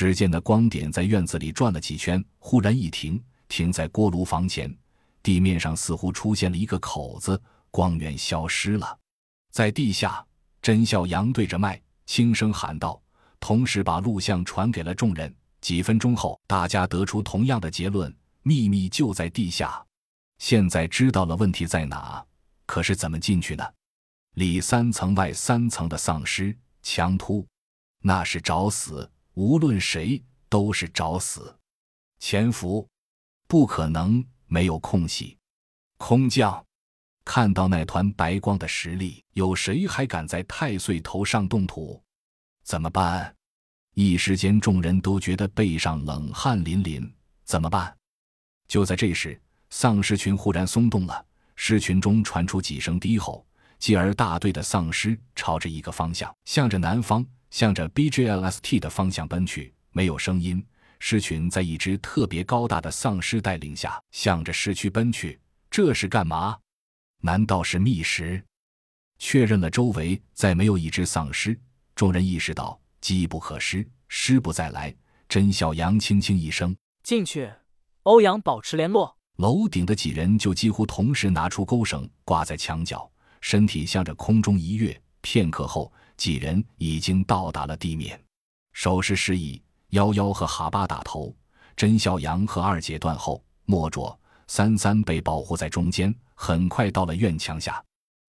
只见那光点在院子里转了几圈，忽然一停，停在锅炉房前。地面上似乎出现了一个口子，光源消失了。在地下，甄孝阳对着麦轻声喊道，同时把录像传给了众人。几分钟后，大家得出同样的结论：秘密就在地下。现在知道了问题在哪，可是怎么进去呢？里三层外三层的丧尸强突，那是找死！无论谁都是找死。潜伏，不可能没有空隙。空降，看到那团白光的实力，有谁还敢在太岁头上动土？怎么办？一时间，众人都觉得背上冷汗淋淋。怎么办？就在这时。丧尸群忽然松动了，尸群中传出几声低吼，继而大队的丧尸朝着一个方向，向着南方，向着 BGLST 的方向奔去。没有声音，狮群在一只特别高大的丧尸带领下，向着市区奔去。这是干嘛？难道是觅食？确认了周围再没有一只丧尸，众人意识到机不可失，失不再来。甄小阳轻轻一声：“进去。”欧阳保持联络。楼顶的几人就几乎同时拿出钩绳挂在墙角，身体向着空中一跃。片刻后，几人已经到达了地面。手势示意，幺幺和哈巴打头，甄孝阳和二姐断后，莫卓、三三被保护在中间。很快到了院墙下，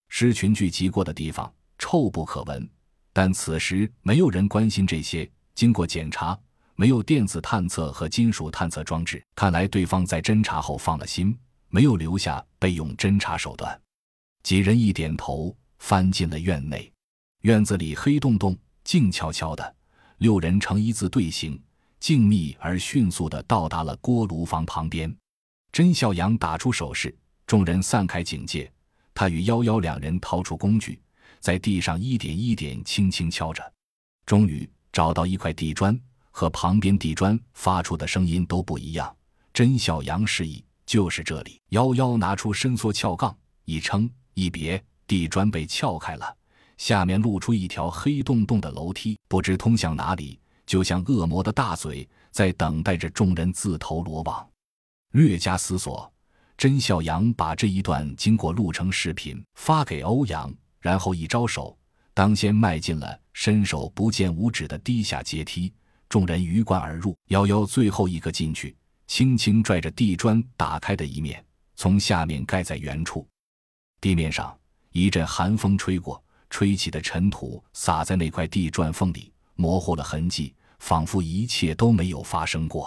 狮群聚集过的地方臭不可闻，但此时没有人关心这些。经过检查。没有电子探测和金属探测装置，看来对方在侦查后放了心，没有留下备用侦查手段。几人一点头，翻进了院内。院子里黑洞洞、静悄悄的，六人呈一字队形，静谧而迅速地到达了锅炉房旁边。甄孝阳打出手势，众人散开警戒。他与幺幺两人掏出工具，在地上一点一点轻轻敲着，终于找到一块地砖。和旁边地砖发出的声音都不一样。甄小阳示意，就是这里。幺幺拿出伸缩撬杠，一撑一别，地砖被撬开了，下面露出一条黑洞洞的楼梯，不知通向哪里，就像恶魔的大嘴在等待着众人自投罗网。略加思索，甄小阳把这一段经过录成视频发给欧阳，然后一招手，当先迈进了伸手不见五指的地下阶梯。众人鱼贯而入，幺幺最后一个进去，轻轻拽着地砖打开的一面，从下面盖在原处。地面上一阵寒风吹过，吹起的尘土洒在那块地砖缝里，模糊了痕迹，仿佛一切都没有发生过。